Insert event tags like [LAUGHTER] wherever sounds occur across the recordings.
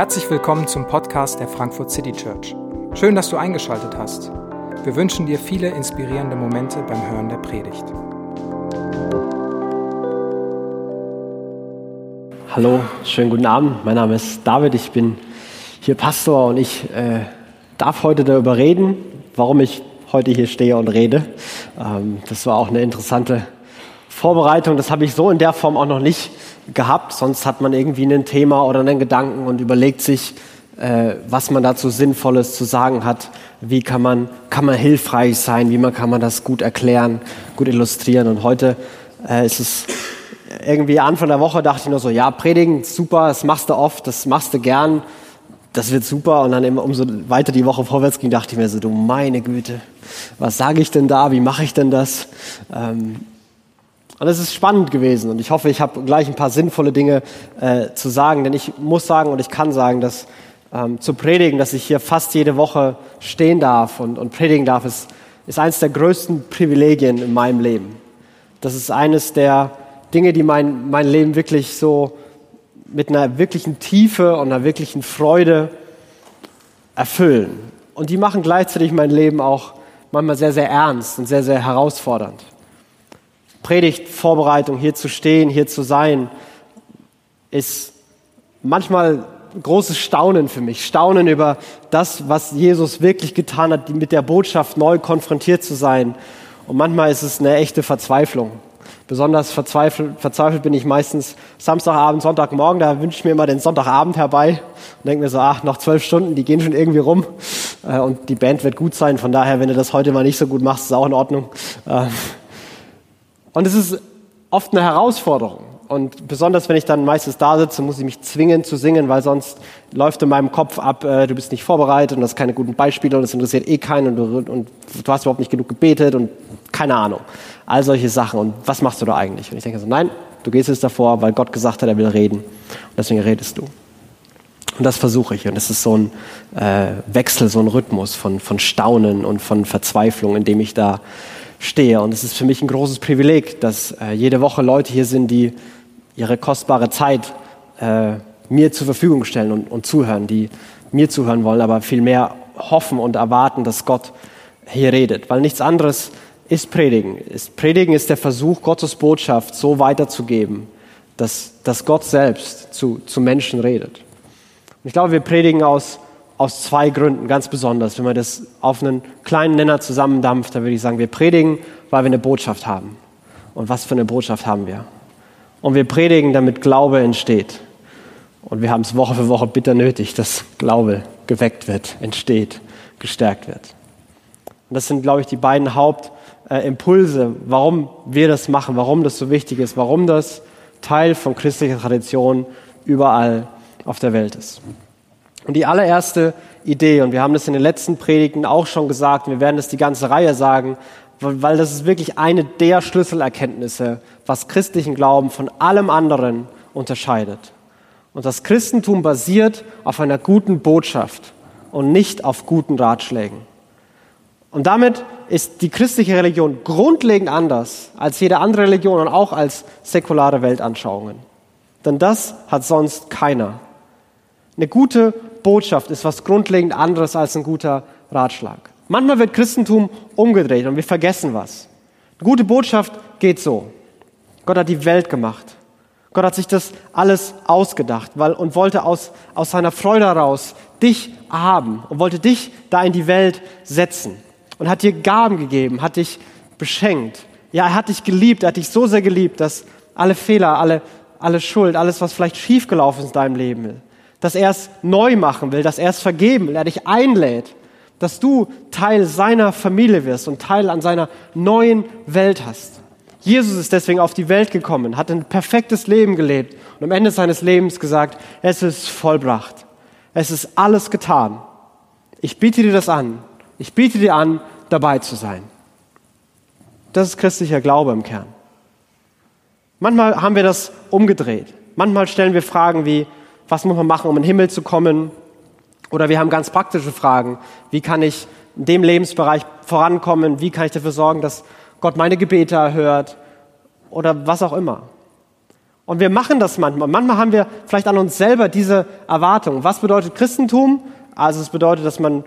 Herzlich willkommen zum Podcast der Frankfurt City Church. Schön, dass du eingeschaltet hast. Wir wünschen dir viele inspirierende Momente beim Hören der Predigt. Hallo, schönen guten Abend. Mein Name ist David, ich bin hier Pastor und ich äh, darf heute darüber reden, warum ich heute hier stehe und rede. Ähm, das war auch eine interessante Vorbereitung. Das habe ich so in der Form auch noch nicht gehabt. Sonst hat man irgendwie ein Thema oder einen Gedanken und überlegt sich, äh, was man dazu Sinnvolles zu sagen hat. Wie kann man, kann man hilfreich sein? Wie man, kann man das gut erklären, gut illustrieren? Und heute äh, ist es irgendwie Anfang der Woche dachte ich nur so, ja, predigen, super, das machst du oft, das machst du gern, das wird super. Und dann immer, umso weiter die Woche vorwärts ging, dachte ich mir so, du meine Güte, was sage ich denn da, wie mache ich denn das? Ähm, und es ist spannend gewesen und ich hoffe, ich habe gleich ein paar sinnvolle Dinge äh, zu sagen, denn ich muss sagen und ich kann sagen, dass ähm, zu predigen, dass ich hier fast jede Woche stehen darf und, und predigen darf, ist, ist eines der größten Privilegien in meinem Leben. Das ist eines der Dinge, die mein, mein Leben wirklich so mit einer wirklichen Tiefe und einer wirklichen Freude erfüllen. Und die machen gleichzeitig mein Leben auch manchmal sehr, sehr ernst und sehr, sehr herausfordernd. Predigtvorbereitung, hier zu stehen, hier zu sein, ist manchmal großes Staunen für mich. Staunen über das, was Jesus wirklich getan hat, mit der Botschaft neu konfrontiert zu sein. Und manchmal ist es eine echte Verzweiflung. Besonders verzweifelt, verzweifelt bin ich meistens Samstagabend, Sonntagmorgen. Da wünsche ich mir immer den Sonntagabend herbei und denke mir so, ach, noch zwölf Stunden, die gehen schon irgendwie rum. Äh, und die Band wird gut sein. Von daher, wenn du das heute mal nicht so gut machst, ist auch in Ordnung. Und es ist oft eine Herausforderung. Und besonders wenn ich dann meistens da sitze, muss ich mich zwingen zu singen, weil sonst läuft in meinem Kopf ab, äh, du bist nicht vorbereitet und hast keine guten Beispiele und es interessiert eh keinen und du, und du hast überhaupt nicht genug gebetet und keine Ahnung. All solche Sachen. Und was machst du da eigentlich? Und ich denke so, nein, du gehst jetzt davor, weil Gott gesagt hat, er will reden. Und deswegen redest du. Und das versuche ich. Und es ist so ein äh, Wechsel, so ein Rhythmus von, von Staunen und von Verzweiflung, in dem ich da stehe. Und es ist für mich ein großes Privileg, dass äh, jede Woche Leute hier sind, die ihre kostbare Zeit äh, mir zur Verfügung stellen und, und zuhören, die mir zuhören wollen, aber vielmehr hoffen und erwarten, dass Gott hier redet. Weil nichts anderes ist Predigen. Ist, Predigen ist der Versuch, Gottes Botschaft so weiterzugeben, dass, dass Gott selbst zu, zu Menschen redet. Und ich glaube, wir predigen aus aus zwei Gründen ganz besonders. Wenn man das auf einen kleinen Nenner zusammendampft, dann würde ich sagen, wir predigen, weil wir eine Botschaft haben. Und was für eine Botschaft haben wir? Und wir predigen, damit Glaube entsteht. Und wir haben es Woche für Woche bitter nötig, dass Glaube geweckt wird, entsteht, gestärkt wird. Und das sind, glaube ich, die beiden Hauptimpulse, warum wir das machen, warum das so wichtig ist, warum das Teil von christlicher Tradition überall auf der Welt ist. Und die allererste Idee, und wir haben das in den letzten Predigten auch schon gesagt, wir werden das die ganze Reihe sagen, weil das ist wirklich eine der Schlüsselerkenntnisse, was christlichen Glauben von allem anderen unterscheidet. Und das Christentum basiert auf einer guten Botschaft und nicht auf guten Ratschlägen. Und damit ist die christliche Religion grundlegend anders als jede andere Religion und auch als säkulare Weltanschauungen. Denn das hat sonst keiner. Eine gute Botschaft ist was grundlegend anderes als ein guter Ratschlag. Manchmal wird Christentum umgedreht und wir vergessen was. Eine gute Botschaft geht so. Gott hat die Welt gemacht. Gott hat sich das alles ausgedacht weil, und wollte aus, aus seiner Freude heraus dich haben und wollte dich da in die Welt setzen und hat dir Gaben gegeben, hat dich beschenkt. Ja, er hat dich geliebt, er hat dich so sehr geliebt, dass alle Fehler, alle, alle Schuld, alles, was vielleicht schiefgelaufen ist in deinem Leben, dass er es neu machen will, dass er es vergeben will, er dich einlädt, dass du Teil seiner Familie wirst und Teil an seiner neuen Welt hast. Jesus ist deswegen auf die Welt gekommen, hat ein perfektes Leben gelebt und am Ende seines Lebens gesagt, es ist vollbracht. Es ist alles getan. Ich biete dir das an. Ich biete dir an, dabei zu sein. Das ist christlicher Glaube im Kern. Manchmal haben wir das umgedreht. Manchmal stellen wir Fragen wie, was muss man machen, um in den Himmel zu kommen? Oder wir haben ganz praktische Fragen. Wie kann ich in dem Lebensbereich vorankommen? Wie kann ich dafür sorgen, dass Gott meine Gebete erhört? Oder was auch immer. Und wir machen das manchmal. Manchmal haben wir vielleicht an uns selber diese Erwartung. Was bedeutet Christentum? Also es bedeutet, dass man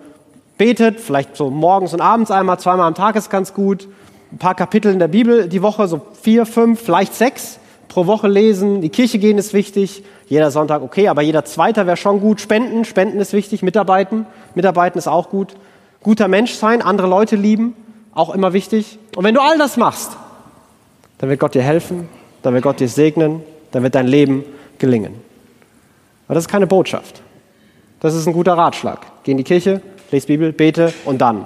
betet, vielleicht so morgens und abends einmal, zweimal am Tag ist ganz gut. Ein paar Kapitel in der Bibel die Woche, so vier, fünf, vielleicht sechs pro Woche lesen. Die Kirche gehen ist wichtig. Jeder Sonntag okay, aber jeder Zweiter wäre schon gut. Spenden, Spenden ist wichtig. Mitarbeiten, Mitarbeiten ist auch gut. Guter Mensch sein, andere Leute lieben, auch immer wichtig. Und wenn du all das machst, dann wird Gott dir helfen, dann wird Gott dir segnen, dann wird dein Leben gelingen. Aber das ist keine Botschaft. Das ist ein guter Ratschlag. Geh in die Kirche, lese Bibel, bete und dann.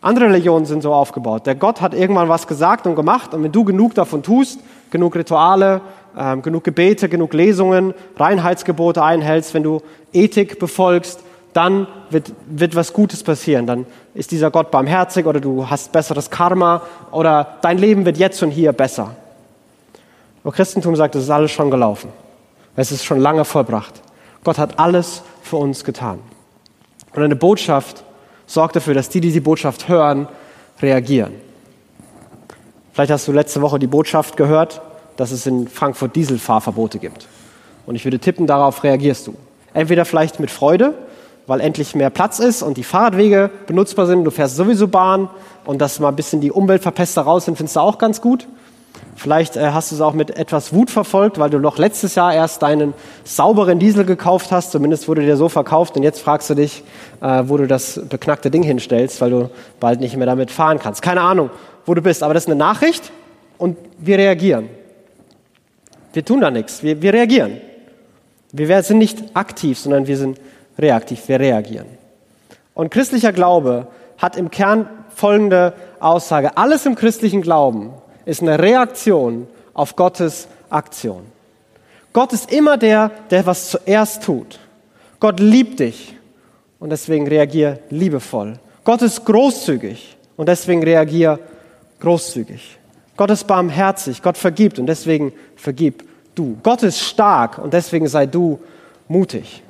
Andere Religionen sind so aufgebaut. Der Gott hat irgendwann was gesagt und gemacht und wenn du genug davon tust, genug Rituale, ähm, genug Gebete, genug Lesungen, Reinheitsgebote einhältst, wenn du Ethik befolgst, dann wird, wird was Gutes passieren. Dann ist dieser Gott barmherzig oder du hast besseres Karma oder dein Leben wird jetzt und hier besser. Aber Christentum sagt, es ist alles schon gelaufen. Es ist schon lange vollbracht. Gott hat alles für uns getan. Und eine Botschaft sorgt dafür, dass die, die die Botschaft hören, reagieren. Vielleicht hast du letzte Woche die Botschaft gehört, dass es in Frankfurt Dieselfahrverbote gibt. Und ich würde tippen, darauf reagierst du. Entweder vielleicht mit Freude, weil endlich mehr Platz ist und die Fahrradwege benutzbar sind, du fährst sowieso Bahn und dass mal ein bisschen die Umweltverpester raus sind, findest du auch ganz gut. Vielleicht äh, hast du es auch mit etwas Wut verfolgt, weil du noch letztes Jahr erst deinen sauberen Diesel gekauft hast. Zumindest wurde dir so verkauft. Und jetzt fragst du dich, äh, wo du das beknackte Ding hinstellst, weil du bald nicht mehr damit fahren kannst. Keine Ahnung, wo du bist. Aber das ist eine Nachricht und wir reagieren. Wir tun da nichts. Wir, wir reagieren. Wir sind nicht aktiv, sondern wir sind reaktiv. Wir reagieren. Und christlicher Glaube hat im Kern folgende Aussage. Alles im christlichen Glauben ist eine Reaktion auf Gottes Aktion. Gott ist immer der, der was zuerst tut. Gott liebt dich und deswegen reagier liebevoll. Gott ist großzügig und deswegen reagier großzügig. Gott ist barmherzig, Gott vergibt und deswegen vergib du. Gott ist stark und deswegen sei du mutig.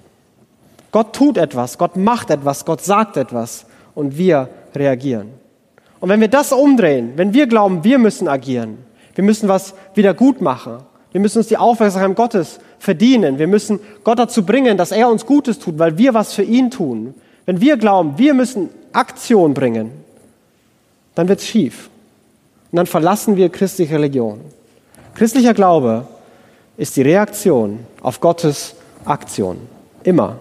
Gott tut etwas, Gott macht etwas, Gott sagt etwas und wir reagieren. Und wenn wir das umdrehen, wenn wir glauben, wir müssen agieren, wir müssen was wieder gut machen, wir müssen uns die Aufmerksamkeit Gottes verdienen, wir müssen Gott dazu bringen, dass er uns Gutes tut, weil wir was für ihn tun. Wenn wir glauben, wir müssen Aktion bringen, dann wird es schief. Und dann verlassen wir christliche Religion. Christlicher Glaube ist die Reaktion auf Gottes Aktion. Immer.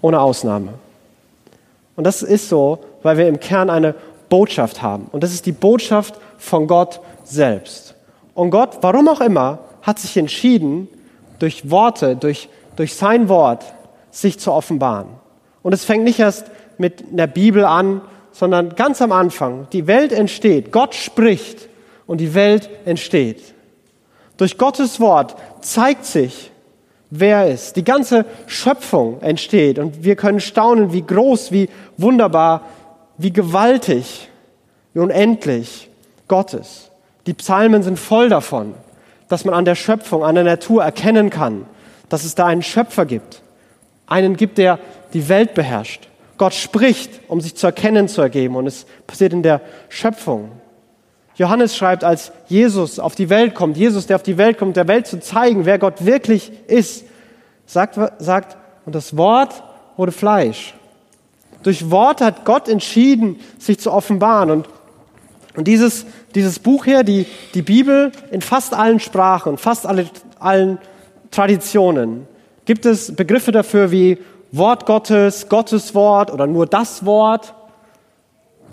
Ohne Ausnahme. Und das ist so, weil wir im Kern eine Botschaft haben. Und das ist die Botschaft von Gott selbst. Und Gott, warum auch immer, hat sich entschieden, durch Worte, durch, durch sein Wort, sich zu offenbaren. Und es fängt nicht erst mit einer Bibel an, sondern ganz am Anfang. Die Welt entsteht, Gott spricht und die Welt entsteht. Durch Gottes Wort zeigt sich, wer er ist. Die ganze Schöpfung entsteht und wir können staunen, wie groß, wie wunderbar wie gewaltig, wie unendlich Gott ist. Die Psalmen sind voll davon, dass man an der Schöpfung, an der Natur erkennen kann, dass es da einen Schöpfer gibt. Einen gibt, der die Welt beherrscht. Gott spricht, um sich zu erkennen zu ergeben. Und es passiert in der Schöpfung. Johannes schreibt, als Jesus auf die Welt kommt, Jesus, der auf die Welt kommt, der Welt zu zeigen, wer Gott wirklich ist, sagt, sagt und das Wort wurde Fleisch durch Worte hat Gott entschieden, sich zu offenbaren. Und, und dieses, dieses Buch hier, die, die Bibel, in fast allen Sprachen, fast alle, allen Traditionen, gibt es Begriffe dafür wie Wort Gottes, Gottes Wort oder nur das Wort.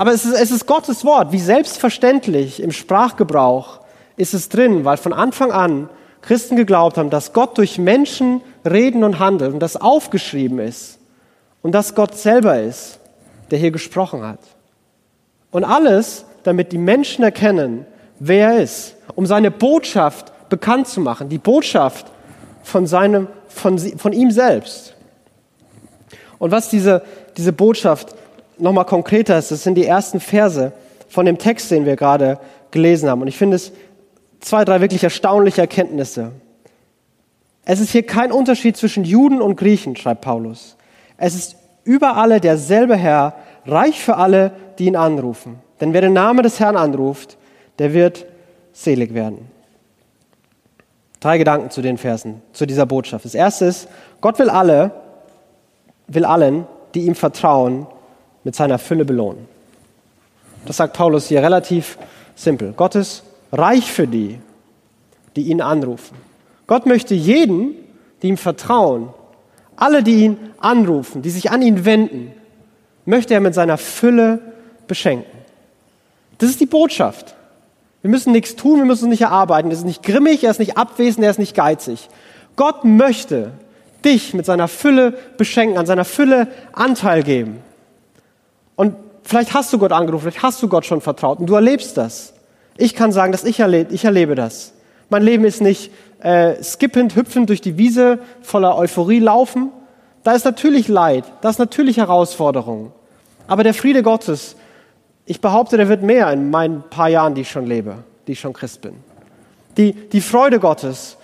Aber es ist, es ist Gottes Wort. Wie selbstverständlich im Sprachgebrauch ist es drin, weil von Anfang an Christen geglaubt haben, dass Gott durch Menschen reden und handelt und das aufgeschrieben ist und dass Gott selber ist, der hier gesprochen hat. Und alles, damit die Menschen erkennen, wer er ist, um seine Botschaft bekannt zu machen, die Botschaft von, seinem, von, von ihm selbst. Und was diese, diese Botschaft nochmal konkreter ist, das sind die ersten Verse von dem Text, den wir gerade gelesen haben. Und ich finde es zwei, drei wirklich erstaunliche Erkenntnisse. Es ist hier kein Unterschied zwischen Juden und Griechen, schreibt Paulus. Es ist über alle derselbe Herr, reich für alle, die ihn anrufen. Denn wer den Namen des Herrn anruft, der wird selig werden. Drei Gedanken zu den Versen, zu dieser Botschaft. Das erste ist, Gott will alle, will allen, die ihm vertrauen, mit seiner Fülle belohnen. Das sagt Paulus hier relativ simpel. Gott ist reich für die, die ihn anrufen. Gott möchte jeden, die ihm vertrauen, alle, die ihn anrufen, die sich an ihn wenden, möchte er mit seiner Fülle beschenken. Das ist die Botschaft. Wir müssen nichts tun, wir müssen nicht erarbeiten. Er ist nicht grimmig, er ist nicht abwesend, er ist nicht geizig. Gott möchte dich mit seiner Fülle beschenken, an seiner Fülle Anteil geben. Und vielleicht hast du Gott angerufen, vielleicht hast du Gott schon vertraut und du erlebst das. Ich kann sagen, dass ich erlebe, ich erlebe das. Mein Leben ist nicht äh, skippend, hüpfend durch die Wiese voller Euphorie laufen. Da ist natürlich Leid, da ist natürlich Herausforderung. Aber der Friede Gottes, ich behaupte, der wird mehr in meinen paar Jahren, die ich schon lebe, die ich schon Christ bin. Die, die Freude Gottes,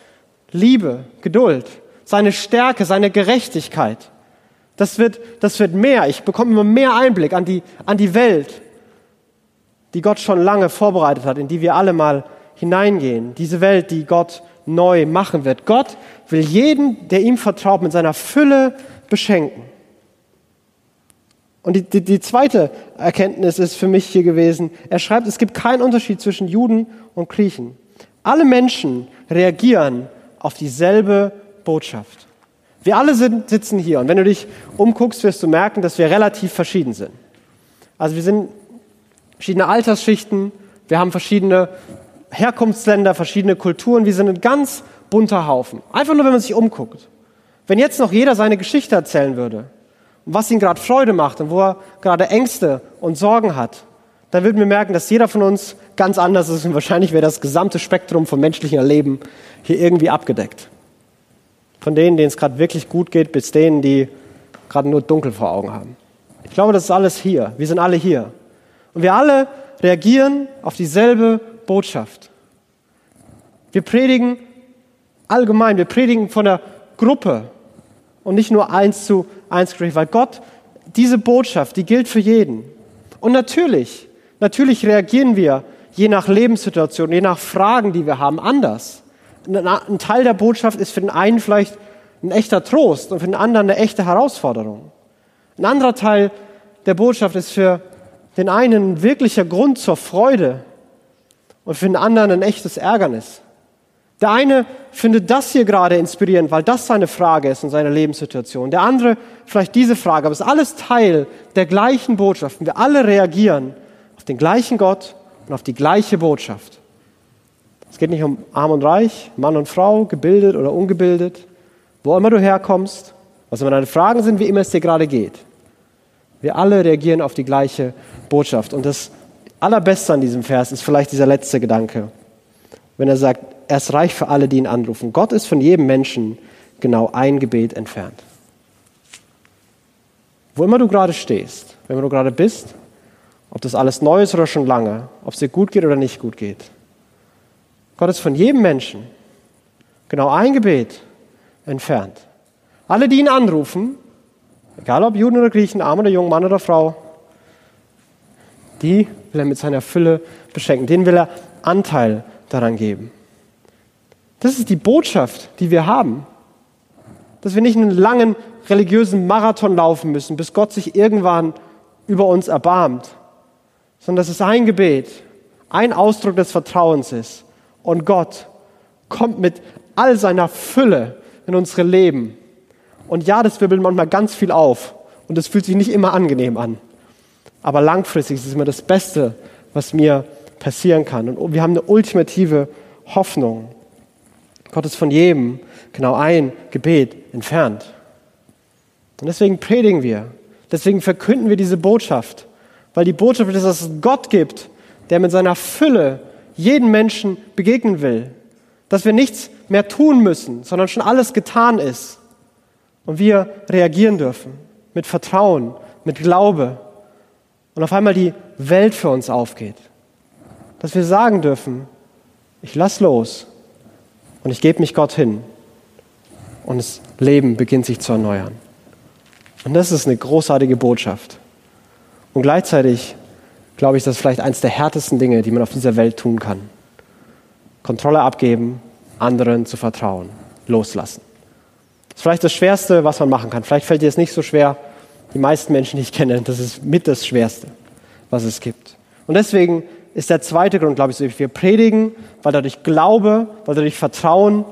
Liebe, Geduld, seine Stärke, seine Gerechtigkeit, das wird, das wird mehr. Ich bekomme immer mehr Einblick an die, an die Welt, die Gott schon lange vorbereitet hat, in die wir alle mal hineingehen. Diese Welt, die Gott neu machen wird. Gott will jeden, der ihm vertraut, mit seiner Fülle beschenken. Und die, die, die, zweite Erkenntnis ist für mich hier gewesen, er schreibt, es gibt keinen Unterschied zwischen Juden und Griechen. Alle Menschen reagieren auf dieselbe Botschaft. Wir alle sind, sitzen hier und wenn du dich umguckst, wirst du merken, dass wir relativ verschieden sind. Also wir sind verschiedene Altersschichten, wir haben verschiedene Herkunftsländer, verschiedene Kulturen. Wir sind ein ganz bunter Haufen. Einfach nur, wenn man sich umguckt. Wenn jetzt noch jeder seine Geschichte erzählen würde, was ihn gerade Freude macht und wo er gerade Ängste und Sorgen hat, dann würden wir merken, dass jeder von uns ganz anders ist und wahrscheinlich wäre das gesamte Spektrum vom menschlichen Erleben hier irgendwie abgedeckt. Von denen, denen es gerade wirklich gut geht, bis denen, die gerade nur dunkel vor Augen haben. Ich glaube, das ist alles hier. Wir sind alle hier. Und wir alle reagieren auf dieselbe Botschaft. Wir predigen allgemein, wir predigen von der Gruppe und nicht nur eins zu eins weil Gott, diese Botschaft, die gilt für jeden. Und natürlich, natürlich reagieren wir je nach Lebenssituation, je nach Fragen, die wir haben, anders. Ein Teil der Botschaft ist für den einen vielleicht ein echter Trost und für den anderen eine echte Herausforderung. Ein anderer Teil der Botschaft ist für den einen ein wirklicher Grund zur Freude und für den anderen ein echtes Ärgernis. Der eine findet das hier gerade inspirierend, weil das seine Frage ist und seine Lebenssituation. Der andere vielleicht diese Frage, aber es ist alles Teil der gleichen Botschaft. Wir alle reagieren auf den gleichen Gott und auf die gleiche Botschaft. Es geht nicht um arm und reich, Mann und Frau, gebildet oder ungebildet, wo immer du herkommst, was immer deine Fragen sind, wie immer es dir gerade geht. Wir alle reagieren auf die gleiche Botschaft. Und das allerbeste an diesem Vers ist vielleicht dieser letzte Gedanke, wenn er sagt, er ist reich für alle, die ihn anrufen. Gott ist von jedem Menschen genau ein Gebet entfernt. Wo immer du gerade stehst, wenn du gerade bist, ob das alles neu ist oder schon lange, ob es dir gut geht oder nicht gut geht. Gott ist von jedem Menschen genau ein Gebet entfernt. Alle, die ihn anrufen, egal ob Juden oder Griechen, arm oder jung, Mann oder Frau, die will er mit seiner Fülle beschenken. Denen will er Anteil daran geben. Das ist die Botschaft, die wir haben. Dass wir nicht einen langen religiösen Marathon laufen müssen, bis Gott sich irgendwann über uns erbarmt, sondern dass es ein Gebet, ein Ausdruck des Vertrauens ist. Und Gott kommt mit all seiner Fülle in unsere Leben. Und ja, das wirbelt manchmal ganz viel auf. Und es fühlt sich nicht immer angenehm an. Aber langfristig ist es immer das Beste, was mir passieren kann. Und wir haben eine ultimative Hoffnung. Gott ist von jedem genau ein Gebet entfernt. Und deswegen predigen wir. Deswegen verkünden wir diese Botschaft. Weil die Botschaft ist, dass es Gott gibt, der mit seiner Fülle jeden Menschen begegnen will. Dass wir nichts mehr tun müssen, sondern schon alles getan ist. Und wir reagieren dürfen. Mit Vertrauen, mit Glaube und auf einmal die Welt für uns aufgeht. Dass wir sagen dürfen, ich lass los und ich gebe mich Gott hin und das Leben beginnt sich zu erneuern. Und das ist eine großartige Botschaft. Und gleichzeitig glaube ich, das ist vielleicht eines der härtesten Dinge, die man auf dieser Welt tun kann. Kontrolle abgeben, anderen zu vertrauen, loslassen. Das ist vielleicht das Schwerste, was man machen kann. Vielleicht fällt dir es nicht so schwer. Die meisten Menschen, die ich kenne, das ist mit das Schwerste, was es gibt. Und deswegen ist der zweite Grund, glaube ich, wir predigen, weil dadurch Glaube, weil dadurch Vertrauen,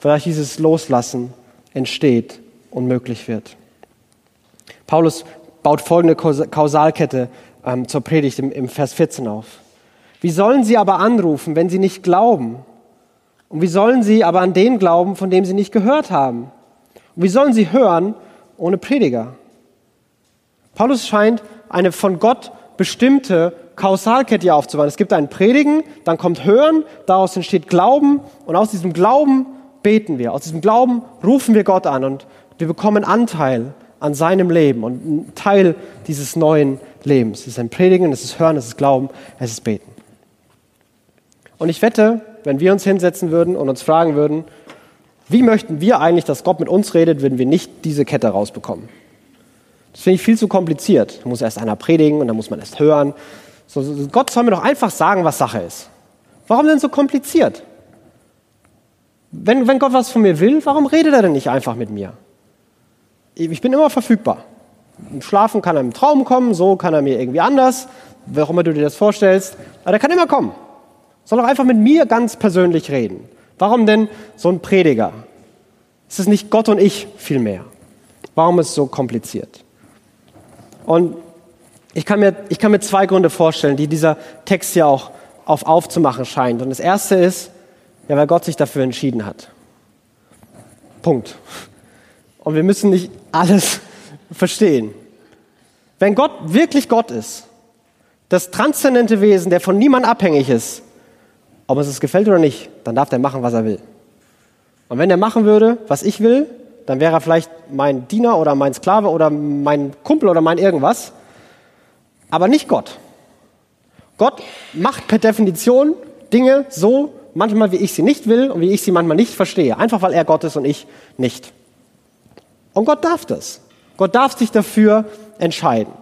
weil dadurch dieses Loslassen entsteht und möglich wird. Paulus baut folgende Kausalkette ähm, zur Predigt im, im Vers 14 auf. Wie sollen sie aber anrufen, wenn sie nicht glauben? Und wie sollen sie aber an den glauben, von dem sie nicht gehört haben? Und wie sollen sie hören ohne Prediger? Paulus scheint eine von Gott bestimmte Kausalkette aufzubauen. Es gibt ein Predigen, dann kommt Hören, daraus entsteht Glauben und aus diesem Glauben beten wir. Aus diesem Glauben rufen wir Gott an und wir bekommen Anteil an seinem Leben und ein Teil dieses neuen Lebens. Es ist ein Predigen, es ist Hören, es ist Glauben, es ist Beten. Und ich wette, wenn wir uns hinsetzen würden und uns fragen würden, wie möchten wir eigentlich, dass Gott mit uns redet, würden wir nicht diese Kette rausbekommen. Das finde ich viel zu kompliziert. Da muss erst einer predigen und dann muss man erst hören. So, Gott soll mir doch einfach sagen, was Sache ist. Warum denn so kompliziert? Wenn, wenn Gott was von mir will, warum redet er denn nicht einfach mit mir? Ich bin immer verfügbar. Im Schlafen kann er im Traum kommen, so kann er mir irgendwie anders, wer auch immer du dir das vorstellst. Aber der kann immer kommen. Soll doch einfach mit mir ganz persönlich reden. Warum denn so ein Prediger? Es ist nicht Gott und ich vielmehr. Warum ist es so kompliziert? Und ich kann, mir, ich kann mir zwei Gründe vorstellen, die dieser Text ja auch auf aufzumachen scheint. Und das erste ist, ja, weil Gott sich dafür entschieden hat. Punkt. Und wir müssen nicht alles [LAUGHS] verstehen. Wenn Gott wirklich Gott ist, das transzendente Wesen, der von niemand abhängig ist, ob es es gefällt oder nicht, dann darf der machen, was er will. Und wenn er machen würde, was ich will, dann wäre er vielleicht mein Diener oder mein Sklave oder mein Kumpel oder mein irgendwas aber nicht Gott. Gott macht per Definition Dinge so, manchmal wie ich sie nicht will und wie ich sie manchmal nicht verstehe. Einfach weil er Gott ist und ich nicht. Und Gott darf das. Gott darf sich dafür entscheiden.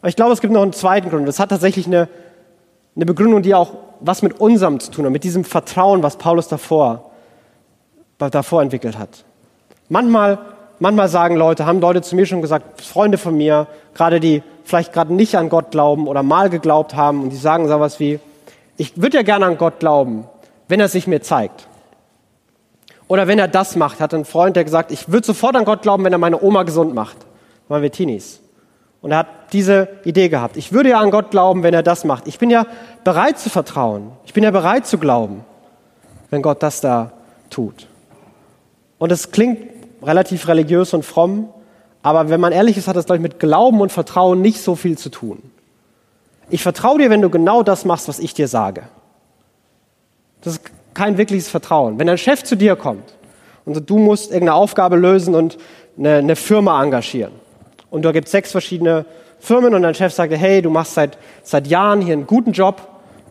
Aber ich glaube, es gibt noch einen zweiten Grund. Das hat tatsächlich eine, eine Begründung, die auch was mit unserem zu tun hat, mit diesem Vertrauen, was Paulus davor, davor entwickelt hat. Manchmal Manchmal sagen Leute, haben Leute zu mir schon gesagt, Freunde von mir, gerade die vielleicht gerade nicht an Gott glauben oder mal geglaubt haben und die sagen sowas wie, ich würde ja gerne an Gott glauben, wenn er sich mir zeigt. Oder wenn er das macht, hat ein Freund, der gesagt, ich würde sofort an Gott glauben, wenn er meine Oma gesund macht. Da waren wir Teenies. Und er hat diese Idee gehabt. Ich würde ja an Gott glauben, wenn er das macht. Ich bin ja bereit zu vertrauen. Ich bin ja bereit zu glauben, wenn Gott das da tut. Und es klingt relativ religiös und fromm, aber wenn man ehrlich ist, hat das, glaube ich, mit Glauben und Vertrauen nicht so viel zu tun. Ich vertraue dir, wenn du genau das machst, was ich dir sage. Das ist kein wirkliches Vertrauen. Wenn ein Chef zu dir kommt und du musst irgendeine Aufgabe lösen und eine, eine Firma engagieren und da gibt sechs verschiedene Firmen und dein Chef sagt, hey, du machst seit, seit Jahren hier einen guten Job,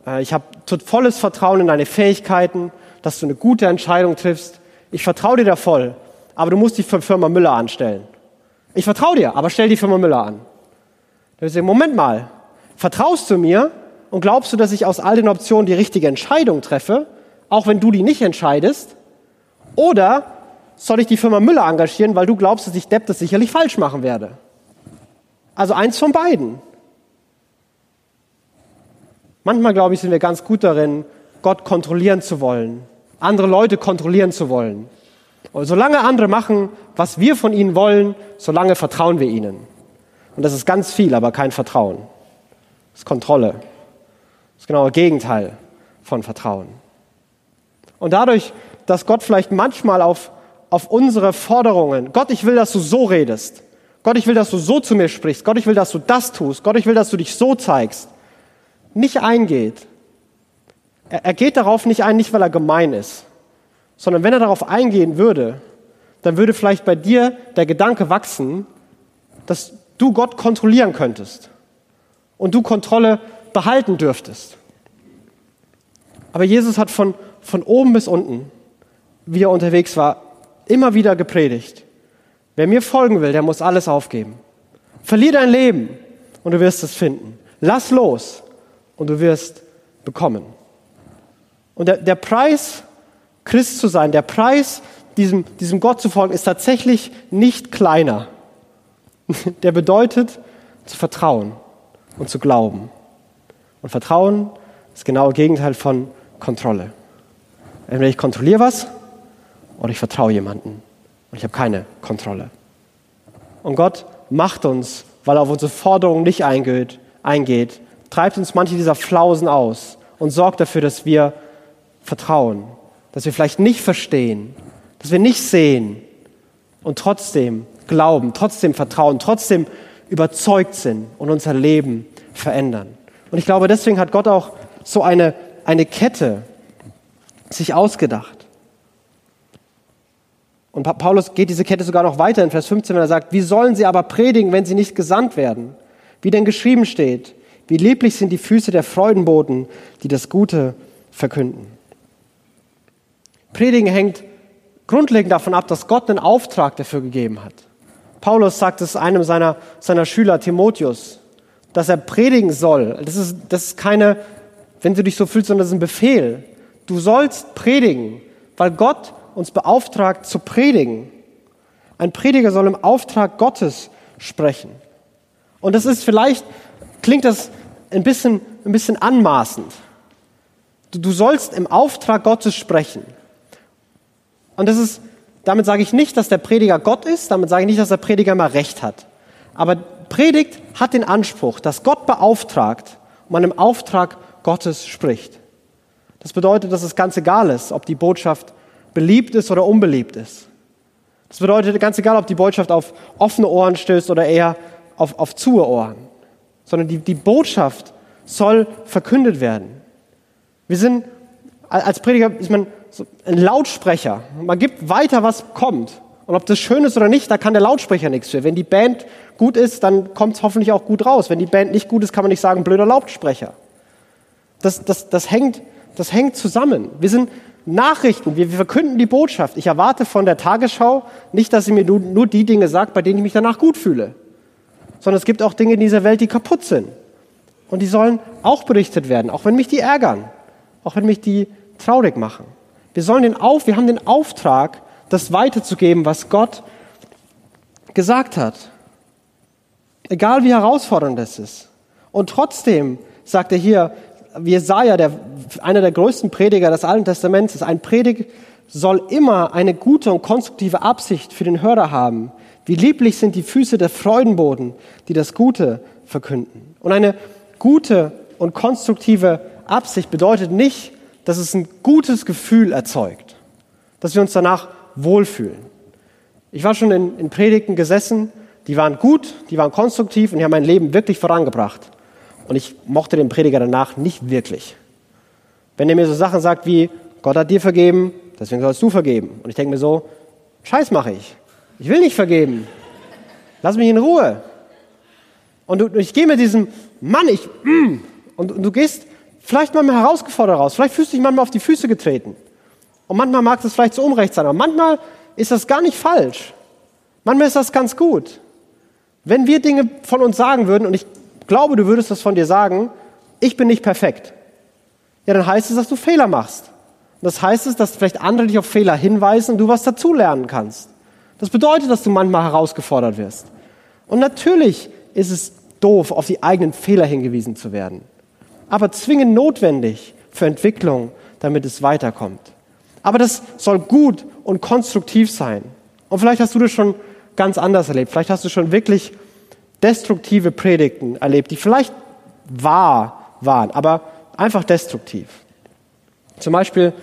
äh, ich habe volles Vertrauen in deine Fähigkeiten, dass du eine gute Entscheidung triffst, ich vertraue dir da voll aber du musst die Firma Müller anstellen. Ich vertraue dir, aber stell die Firma Müller an. Da ich sagen, Moment mal, vertraust du mir und glaubst du, dass ich aus all den Optionen die richtige Entscheidung treffe, auch wenn du die nicht entscheidest? Oder soll ich die Firma Müller engagieren, weil du glaubst, dass ich Depp das sicherlich falsch machen werde? Also eins von beiden. Manchmal, glaube ich, sind wir ganz gut darin, Gott kontrollieren zu wollen, andere Leute kontrollieren zu wollen. Und solange andere machen, was wir von ihnen wollen, solange vertrauen wir ihnen. Und das ist ganz viel, aber kein Vertrauen. Das ist Kontrolle. Das ist genau das Gegenteil von Vertrauen. Und dadurch, dass Gott vielleicht manchmal auf, auf unsere Forderungen, Gott, ich will, dass du so redest. Gott, ich will, dass du so zu mir sprichst. Gott, ich will, dass du das tust. Gott, ich will, dass du dich so zeigst. Nicht eingeht. Er, er geht darauf nicht ein, nicht weil er gemein ist, sondern wenn er darauf eingehen würde, dann würde vielleicht bei dir der Gedanke wachsen, dass du Gott kontrollieren könntest und du Kontrolle behalten dürftest. Aber Jesus hat von, von oben bis unten, wie er unterwegs war, immer wieder gepredigt. Wer mir folgen will, der muss alles aufgeben. Verlier dein Leben und du wirst es finden. Lass los und du wirst bekommen. Und der, der Preis Christ zu sein, der Preis, diesem, diesem Gott zu folgen, ist tatsächlich nicht kleiner. [LAUGHS] Der bedeutet, zu vertrauen und zu glauben. Und Vertrauen ist genau das Gegenteil von Kontrolle. Entweder ich kontrolliere was oder ich vertraue jemanden und ich habe keine Kontrolle. Und Gott macht uns, weil er auf unsere Forderungen nicht eingeht, eingeht, treibt uns manche dieser Flausen aus und sorgt dafür, dass wir vertrauen, dass wir vielleicht nicht verstehen, dass wir nicht sehen und trotzdem glauben, trotzdem vertrauen, trotzdem überzeugt sind und unser Leben verändern. Und ich glaube, deswegen hat Gott auch so eine, eine Kette sich ausgedacht. Und Paulus geht diese Kette sogar noch weiter in Vers 15, wenn er sagt, wie sollen sie aber predigen, wenn sie nicht gesandt werden? Wie denn geschrieben steht, wie lieblich sind die Füße der Freudenboten, die das Gute verkünden. Predigen hängt grundlegend davon ab, dass Gott einen Auftrag dafür gegeben hat. Paulus sagt es einem seiner, seiner Schüler, Timotheus, dass er predigen soll. Das ist, das ist keine, wenn du dich so fühlst, sondern das ist ein Befehl. Du sollst predigen, weil Gott uns beauftragt zu predigen. Ein Prediger soll im Auftrag Gottes sprechen. Und das ist vielleicht, klingt das ein bisschen, ein bisschen anmaßend. Du, du sollst im Auftrag Gottes sprechen. Und das ist, damit sage ich nicht, dass der Prediger Gott ist, damit sage ich nicht, dass der Prediger immer Recht hat. Aber Predigt hat den Anspruch, dass Gott beauftragt und man im Auftrag Gottes spricht. Das bedeutet, dass es ganz egal ist, ob die Botschaft beliebt ist oder unbeliebt ist. Das bedeutet ganz egal, ob die Botschaft auf offene Ohren stößt oder eher auf, auf zuhe Ohren. Sondern die, die Botschaft soll verkündet werden. Wir sind, als Prediger ist man so ein Lautsprecher. Man gibt weiter, was kommt. Und ob das schön ist oder nicht, da kann der Lautsprecher nichts für. Wenn die Band gut ist, dann kommt es hoffentlich auch gut raus. Wenn die Band nicht gut ist, kann man nicht sagen, blöder Lautsprecher. Das, das, das, hängt, das hängt zusammen. Wir sind Nachrichten, wir, verkünden die Botschaft. Ich erwarte von der Tagesschau nicht, dass sie mir nur, nur die Dinge sagt, bei denen ich mich danach gut fühle. Sondern es gibt auch Dinge in dieser Welt, die kaputt sind. Und die sollen auch berichtet werden, auch wenn mich die ärgern, auch wenn mich die traurig machen. Wir sollen den auf, wir haben den Auftrag, das weiterzugeben, was Gott gesagt hat. Egal wie herausfordernd es ist. Und trotzdem sagt er hier, Jesaja, der, einer der größten Prediger des Alten Testaments ist, ein Predigt soll immer eine gute und konstruktive Absicht für den Hörer haben. Wie lieblich sind die Füße der Freudenboden, die das Gute verkünden. Und eine gute und konstruktive Absicht bedeutet nicht, dass es ein gutes Gefühl erzeugt, dass wir uns danach wohlfühlen. Ich war schon in, in Predigten gesessen, die waren gut, die waren konstruktiv und die haben mein Leben wirklich vorangebracht. Und ich mochte den Prediger danach nicht wirklich. Wenn er mir so Sachen sagt wie, Gott hat dir vergeben, deswegen sollst du vergeben. Und ich denke mir so, Scheiß mache ich. Ich will nicht vergeben. Lass mich in Ruhe. Und, du, ich gehe mit diesem Mann, ich, mm, und, und du gehst vielleicht manchmal herausgefordert raus. Vielleicht fühlst du dich manchmal auf die Füße getreten. Und manchmal mag das vielleicht so unrecht sein, aber manchmal ist das gar nicht falsch. Manchmal ist das ganz gut. Wenn wir Dinge von uns sagen würden, und ich glaube, du würdest das von dir sagen, ich bin nicht perfekt. Ja, dann heißt es, dass du Fehler machst. Das heißt es, dass vielleicht andere dich auf Fehler hinweisen und du was dazulernen kannst. Das bedeutet, dass du manchmal herausgefordert wirst. Und natürlich ist es doof, auf die eigenen Fehler hingewiesen zu werden. Aber zwingend notwendig für Entwicklung, damit es weiterkommt. Aber das soll gut und konstruktiv sein. Und vielleicht hast du das schon ganz anders erlebt. Vielleicht hast du schon wirklich destruktive Predigten erlebt, die vielleicht wahr waren, aber einfach destruktiv. Zum Beispiel,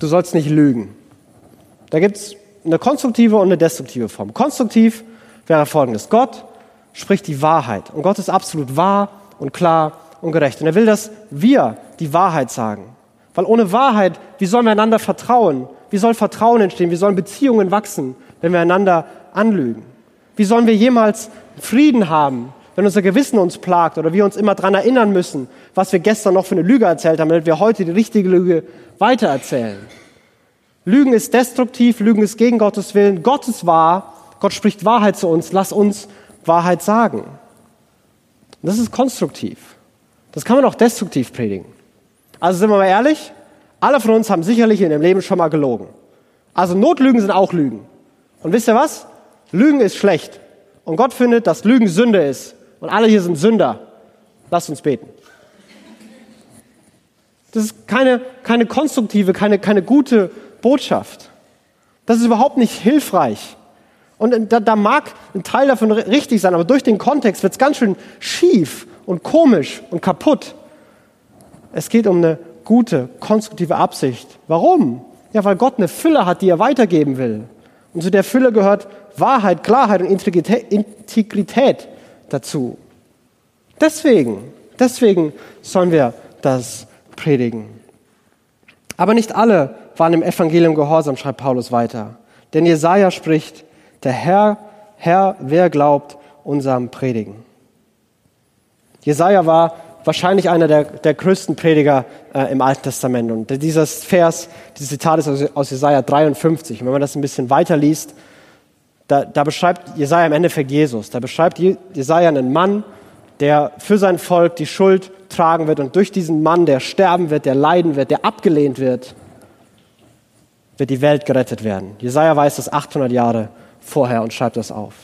du sollst nicht lügen. Da gibt es eine konstruktive und eine destruktive Form. Konstruktiv wäre folgendes. Gott spricht die Wahrheit und Gott ist absolut wahr und klar und gerecht. Und er will, dass wir die Wahrheit sagen. Weil ohne Wahrheit, wie sollen wir einander vertrauen? Wie soll Vertrauen entstehen? Wie sollen Beziehungen wachsen, wenn wir einander anlügen? Wie sollen wir jemals Frieden haben, wenn unser Gewissen uns plagt oder wir uns immer daran erinnern müssen, was wir gestern noch für eine Lüge erzählt haben, damit wir heute die richtige Lüge weitererzählen? Lügen ist destruktiv, Lügen ist gegen Gottes Willen. Gott ist wahr, Gott spricht Wahrheit zu uns, lass uns Wahrheit sagen. Das ist konstruktiv. Das kann man auch destruktiv predigen. Also sind wir mal ehrlich, Alle von uns haben sicherlich in ihrem Leben schon mal gelogen. Also Notlügen sind auch Lügen. Und wisst ihr was? Lügen ist schlecht. Und Gott findet, dass Lügen Sünde ist. Und alle hier sind Sünder. Lasst uns beten. Das ist keine, keine konstruktive, keine, keine gute Botschaft. Das ist überhaupt nicht hilfreich. Und da, da mag ein Teil davon richtig sein, aber durch den Kontext wird es ganz schön schief und komisch und kaputt. Es geht um eine gute, konstruktive Absicht. Warum? Ja, weil Gott eine Fülle hat, die er weitergeben will. Und zu der Fülle gehört Wahrheit, Klarheit und Integrität dazu. Deswegen, deswegen sollen wir das predigen. Aber nicht alle waren im Evangelium gehorsam, schreibt Paulus weiter. Denn Jesaja spricht, der Herr, Herr, wer glaubt unserem Predigen? Jesaja war wahrscheinlich einer der, der größten Prediger äh, im Alten Testament. Und dieser Vers, dieses Zitat ist aus, aus Jesaja 53. Und wenn man das ein bisschen weiter liest, da, da beschreibt Jesaja im Endeffekt Jesus. Da beschreibt Jesaja einen Mann, der für sein Volk die Schuld tragen wird und durch diesen Mann, der sterben wird, der leiden wird, der abgelehnt wird, wird die Welt gerettet werden. Jesaja weiß das 800 Jahre vorher und schreibt das auf.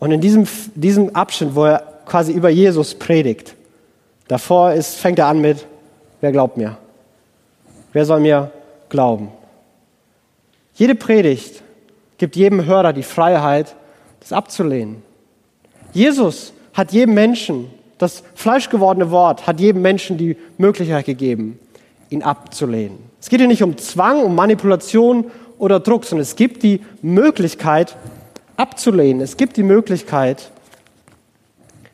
Und in diesem, diesem Abschnitt, wo er quasi über Jesus predigt. Davor ist, fängt er an mit, wer glaubt mir? Wer soll mir glauben? Jede Predigt gibt jedem Hörer die Freiheit, das abzulehnen. Jesus hat jedem Menschen, das fleischgewordene Wort hat jedem Menschen die Möglichkeit gegeben, ihn abzulehnen. Es geht hier nicht um Zwang, um Manipulation oder Druck, sondern es gibt die Möglichkeit abzulehnen. Es gibt die Möglichkeit,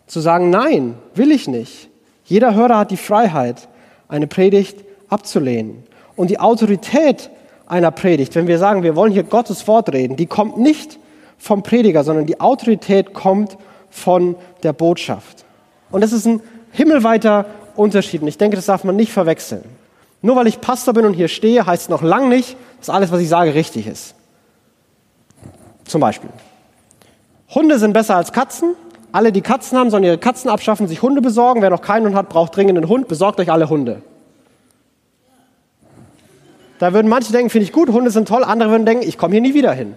zu sagen, nein, will ich nicht. Jeder Hörer hat die Freiheit, eine Predigt abzulehnen. Und die Autorität einer Predigt, wenn wir sagen, wir wollen hier Gottes Wort reden, die kommt nicht vom Prediger, sondern die Autorität kommt von der Botschaft. Und das ist ein himmelweiter Unterschied. Und ich denke, das darf man nicht verwechseln. Nur weil ich Pastor bin und hier stehe, heißt es noch lang nicht, dass alles, was ich sage, richtig ist. Zum Beispiel. Hunde sind besser als Katzen, alle, die Katzen haben, sollen ihre Katzen abschaffen, sich Hunde besorgen. Wer noch keinen hat, braucht dringend einen Hund. Besorgt euch alle Hunde. Da würden manche denken, finde ich gut, Hunde sind toll. Andere würden denken, ich komme hier nie wieder hin.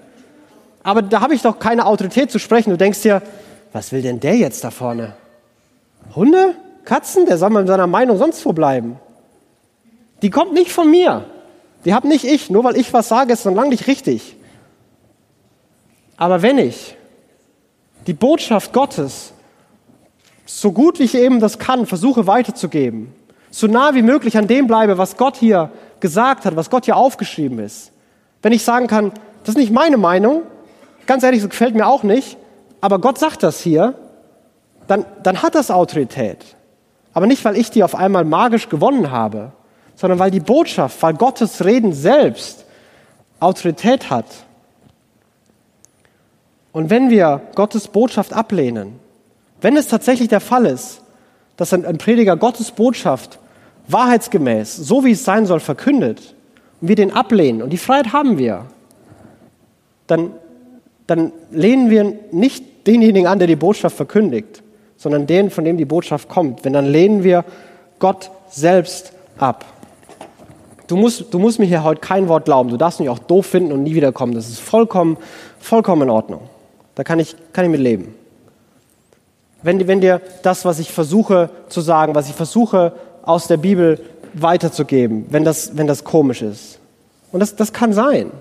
Aber da habe ich doch keine Autorität zu sprechen. Du denkst dir, was will denn der jetzt da vorne? Hunde? Katzen? Der soll mal in seiner Meinung sonst wo bleiben. Die kommt nicht von mir. Die habe nicht ich. Nur weil ich was sage, ist es noch lange nicht richtig. Aber wenn ich die Botschaft Gottes so gut wie ich eben das kann, versuche weiterzugeben, so nah wie möglich an dem bleibe, was Gott hier gesagt hat, was Gott hier aufgeschrieben ist. Wenn ich sagen kann, das ist nicht meine Meinung, ganz ehrlich, das gefällt mir auch nicht, aber Gott sagt das hier, dann, dann hat das Autorität. Aber nicht, weil ich die auf einmal magisch gewonnen habe, sondern weil die Botschaft, weil Gottes Reden selbst Autorität hat und wenn wir Gottes Botschaft ablehnen, wenn es tatsächlich der Fall ist, dass ein, Prediger Gottes Botschaft wahrheitsgemäß, so wie es sein soll, verkündet und wir den ablehnen, und die Freiheit haben wir, dann, dann lehnen wir nicht denjenigen an, der die Botschaft verkündigt, sondern den, von dem die Botschaft kommt. Wenn dann lehnen wir Gott selbst ab. Du musst, du musst mir hier heute kein Wort glauben. Du darfst mich auch doof finden und nie wiederkommen. Das ist vollkommen, vollkommen in Ordnung. Da kann ich, kann ich mit leben. Wenn, wenn dir das, was ich versuche zu sagen, was ich versuche aus der Bibel weiterzugeben, wenn das, wenn das komisch ist. Und das, das kann sein.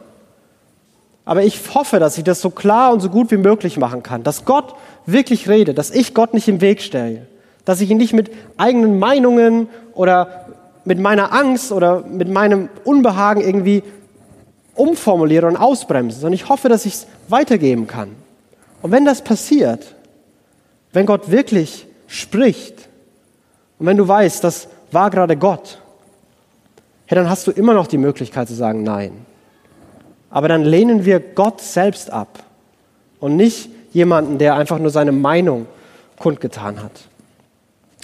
Aber ich hoffe, dass ich das so klar und so gut wie möglich machen kann, dass Gott wirklich redet, dass ich Gott nicht im Weg stelle, dass ich ihn nicht mit eigenen Meinungen oder mit meiner Angst oder mit meinem Unbehagen irgendwie umformuliere und ausbremse, sondern ich hoffe, dass ich es weitergeben kann. Und wenn das passiert, wenn Gott wirklich spricht und wenn du weißt, das war gerade Gott, ja, dann hast du immer noch die Möglichkeit zu sagen Nein. Aber dann lehnen wir Gott selbst ab und nicht jemanden, der einfach nur seine Meinung kundgetan hat.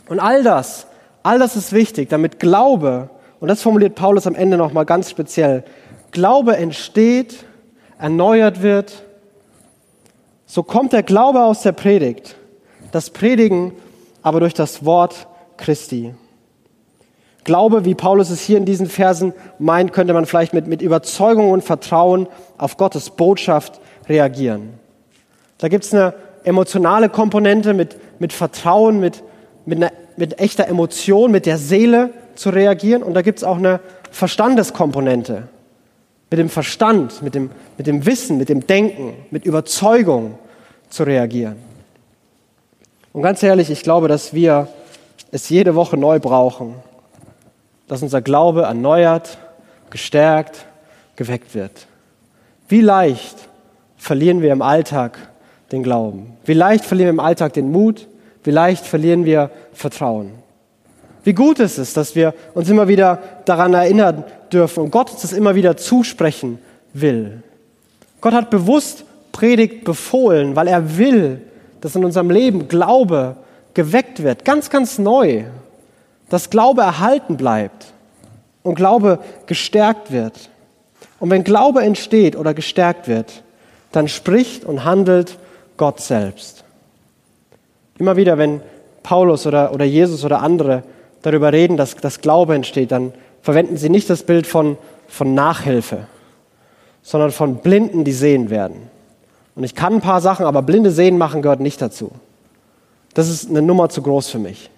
Und all das, all das ist wichtig, damit Glaube, und das formuliert Paulus am Ende nochmal ganz speziell, Glaube entsteht, erneuert wird so kommt der Glaube aus der Predigt, das Predigen aber durch das Wort Christi. Glaube, wie Paulus es hier in diesen Versen meint, könnte man vielleicht mit, mit Überzeugung und Vertrauen auf Gottes Botschaft reagieren. Da gibt es eine emotionale Komponente mit, mit Vertrauen, mit, mit, einer, mit echter Emotion, mit der Seele zu reagieren. Und da gibt es auch eine Verstandeskomponente, mit dem Verstand, mit dem, mit dem Wissen, mit dem Denken, mit Überzeugung zu reagieren. Und ganz ehrlich, ich glaube, dass wir es jede Woche neu brauchen, dass unser Glaube erneuert, gestärkt, geweckt wird. Wie leicht verlieren wir im Alltag den Glauben? Wie leicht verlieren wir im Alltag den Mut? Wie leicht verlieren wir Vertrauen? Wie gut ist es, dass wir uns immer wieder daran erinnern dürfen und Gott uns das immer wieder zusprechen will. Gott hat bewusst Predigt befohlen, weil er will, dass in unserem Leben Glaube geweckt wird, ganz, ganz neu, dass Glaube erhalten bleibt und Glaube gestärkt wird. Und wenn Glaube entsteht oder gestärkt wird, dann spricht und handelt Gott selbst. Immer wieder, wenn Paulus oder, oder Jesus oder andere darüber reden, dass, dass Glaube entsteht, dann verwenden sie nicht das Bild von, von Nachhilfe, sondern von Blinden, die sehen werden. Und ich kann ein paar Sachen, aber blinde Sehen machen gehört nicht dazu. Das ist eine Nummer zu groß für mich.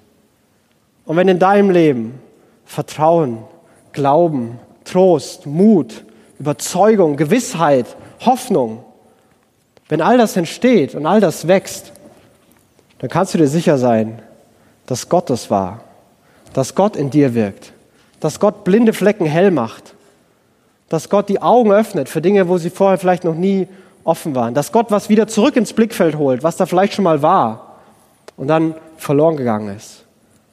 Und wenn in deinem Leben Vertrauen, Glauben, Trost, Mut, Überzeugung, Gewissheit, Hoffnung, wenn all das entsteht und all das wächst, dann kannst du dir sicher sein, dass Gott das war, dass Gott in dir wirkt, dass Gott blinde Flecken hell macht, dass Gott die Augen öffnet für Dinge, wo sie vorher vielleicht noch nie offen waren, dass Gott was wieder zurück ins Blickfeld holt, was da vielleicht schon mal war und dann verloren gegangen ist.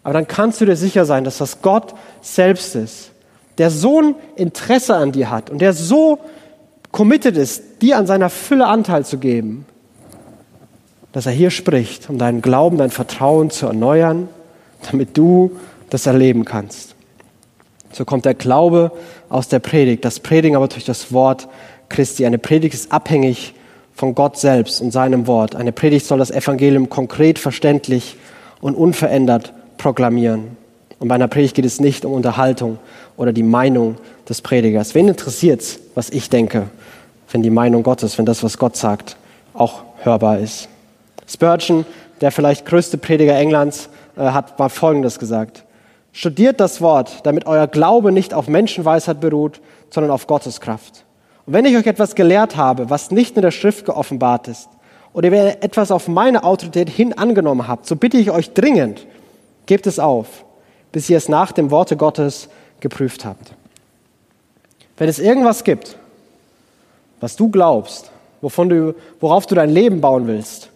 Aber dann kannst du dir sicher sein, dass das Gott selbst ist, der so ein Interesse an dir hat und der so committed ist, dir an seiner Fülle Anteil zu geben, dass er hier spricht, um deinen Glauben, dein Vertrauen zu erneuern, damit du das erleben kannst. So kommt der Glaube aus der Predigt, das Predigen aber durch das Wort Christi. Eine Predigt ist abhängig von Gott selbst und seinem Wort. Eine Predigt soll das Evangelium konkret, verständlich und unverändert proklamieren. Und bei einer Predigt geht es nicht um Unterhaltung oder die Meinung des Predigers. Wen interessiert es, was ich denke, wenn die Meinung Gottes, wenn das, was Gott sagt, auch hörbar ist? Spurgeon, der vielleicht größte Prediger Englands, äh, hat mal Folgendes gesagt. Studiert das Wort, damit euer Glaube nicht auf Menschenweisheit beruht, sondern auf Gottes Kraft. Und wenn ich euch etwas gelehrt habe, was nicht in der Schrift geoffenbart ist, oder wenn ihr etwas auf meine Autorität hin angenommen habt, so bitte ich euch dringend, Gebt es auf, bis ihr es nach dem Worte Gottes geprüft habt. Wenn es irgendwas gibt, was du glaubst, wovon du, worauf du dein Leben bauen willst,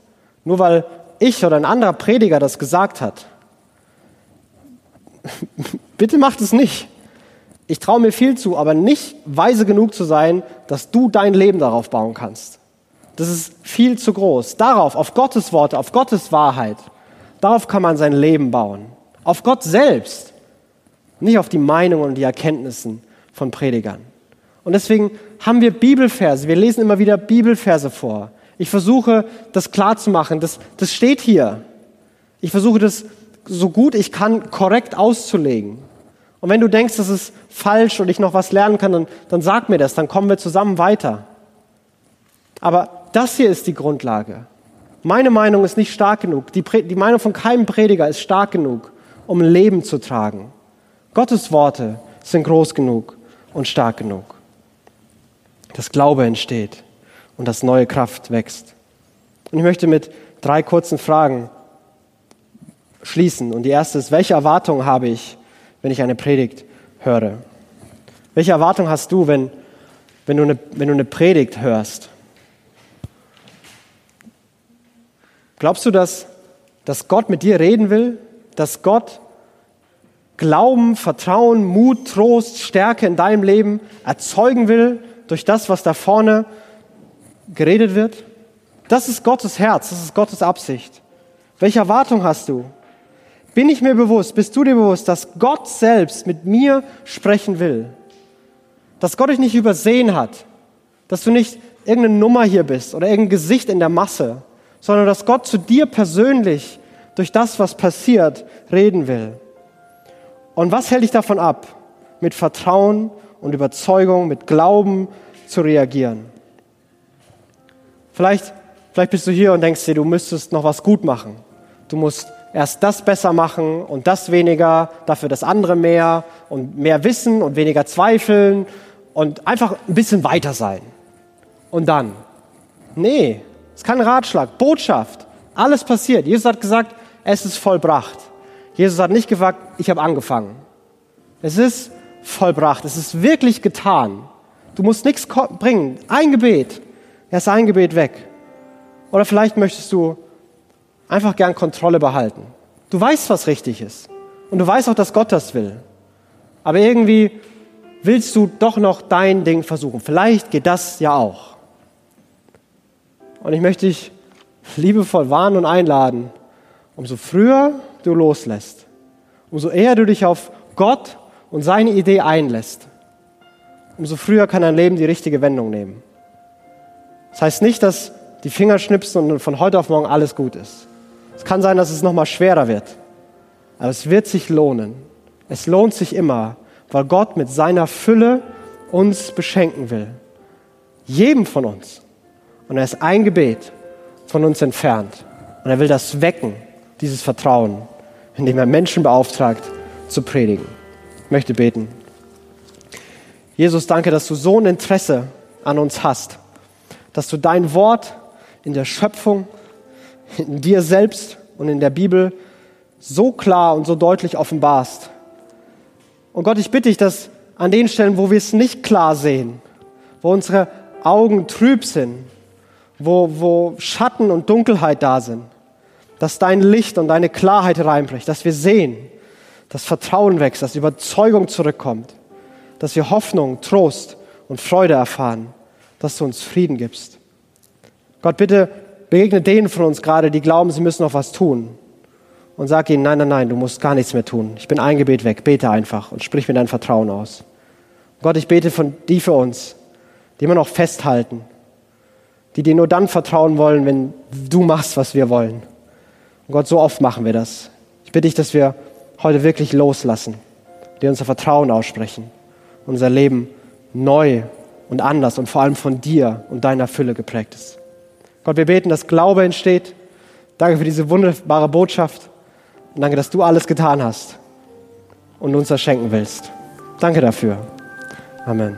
nur weil ich oder ein anderer Prediger das gesagt hat, [LAUGHS] bitte macht es nicht. Ich traue mir viel zu, aber nicht weise genug zu sein, dass du dein Leben darauf bauen kannst. Das ist viel zu groß. Darauf, auf Gottes Worte, auf Gottes Wahrheit. Darauf kann man sein Leben bauen. Auf Gott selbst. Nicht auf die Meinungen und die Erkenntnissen von Predigern. Und deswegen haben wir Bibelverse. Wir lesen immer wieder Bibelverse vor. Ich versuche, das klarzumachen. Das, das steht hier. Ich versuche, das so gut ich kann korrekt auszulegen. Und wenn du denkst, das ist falsch und ich noch was lernen kann, dann, dann sag mir das, dann kommen wir zusammen weiter. Aber das hier ist die Grundlage. Meine Meinung ist nicht stark genug. Die, die Meinung von keinem Prediger ist stark genug, um Leben zu tragen. Gottes Worte sind groß genug und stark genug. Das Glaube entsteht und das neue Kraft wächst. Und ich möchte mit drei kurzen Fragen schließen. Und die erste ist, welche Erwartung habe ich, wenn ich eine Predigt höre? Welche Erwartung hast du, wenn, wenn, du, eine, wenn du eine Predigt hörst? Glaubst du, dass, dass Gott mit dir reden will? Dass Gott Glauben, Vertrauen, Mut, Trost, Stärke in deinem Leben erzeugen will durch das, was da vorne geredet wird? Das ist Gottes Herz, das ist Gottes Absicht. Welche Erwartung hast du? Bin ich mir bewusst, bist du dir bewusst, dass Gott selbst mit mir sprechen will? Dass Gott dich nicht übersehen hat? Dass du nicht irgendeine Nummer hier bist oder irgendein Gesicht in der Masse? sondern dass Gott zu dir persönlich durch das, was passiert, reden will. Und was hält dich davon ab, mit Vertrauen und Überzeugung, mit Glauben zu reagieren? Vielleicht, vielleicht bist du hier und denkst dir, du müsstest noch was gut machen. Du musst erst das besser machen und das weniger, dafür das andere mehr und mehr wissen und weniger zweifeln und einfach ein bisschen weiter sein. Und dann? Nee, es ist kein Ratschlag, Botschaft. Alles passiert. Jesus hat gesagt, es ist vollbracht. Jesus hat nicht gesagt, ich habe angefangen. Es ist vollbracht. Es ist wirklich getan. Du musst nichts bringen. Ein Gebet. Er ist ein Gebet weg. Oder vielleicht möchtest du einfach gern Kontrolle behalten. Du weißt, was richtig ist. Und du weißt auch, dass Gott das will. Aber irgendwie willst du doch noch dein Ding versuchen. Vielleicht geht das ja auch. Und ich möchte dich liebevoll warnen und einladen, umso früher du loslässt, umso eher du dich auf Gott und seine Idee einlässt, umso früher kann dein Leben die richtige Wendung nehmen. Das heißt nicht, dass die Finger schnipsen und von heute auf morgen alles gut ist. Es kann sein, dass es nochmal schwerer wird. Aber es wird sich lohnen. Es lohnt sich immer, weil Gott mit seiner Fülle uns beschenken will. Jedem von uns. Und er ist ein Gebet von uns entfernt. Und er will das wecken, dieses Vertrauen, indem er Menschen beauftragt, zu predigen. Ich möchte beten. Jesus, danke, dass du so ein Interesse an uns hast, dass du dein Wort in der Schöpfung in dir selbst und in der Bibel so klar und so deutlich offenbarst. Und Gott, ich bitte dich, dass an den Stellen, wo wir es nicht klar sehen, wo unsere Augen trüb sind, wo, wo Schatten und Dunkelheit da sind, dass dein Licht und deine Klarheit reinbricht, dass wir sehen, dass Vertrauen wächst, dass Überzeugung zurückkommt, dass wir Hoffnung, Trost und Freude erfahren, dass du uns Frieden gibst. Gott, bitte begegne denen von uns gerade, die glauben, sie müssen noch was tun. Und sag ihnen, nein, nein, nein, du musst gar nichts mehr tun. Ich bin ein Gebet weg. Bete einfach und sprich mir dein Vertrauen aus. Gott, ich bete von die für uns, die immer noch festhalten, die dir nur dann vertrauen wollen, wenn du machst, was wir wollen. Und Gott, so oft machen wir das. Ich bitte dich, dass wir heute wirklich loslassen, dir unser Vertrauen aussprechen, unser Leben neu und anders und vor allem von dir und deiner Fülle geprägt ist. Gott, wir beten, dass Glaube entsteht. Danke für diese wunderbare Botschaft. Und danke, dass du alles getan hast und uns das schenken willst. Danke dafür. Amen.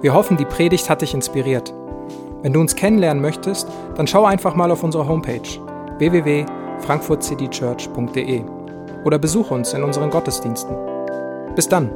Wir hoffen, die Predigt hat dich inspiriert. Wenn du uns kennenlernen möchtest, dann schau einfach mal auf unsere Homepage www.frankfurtcitychurch.de oder besuche uns in unseren Gottesdiensten. Bis dann!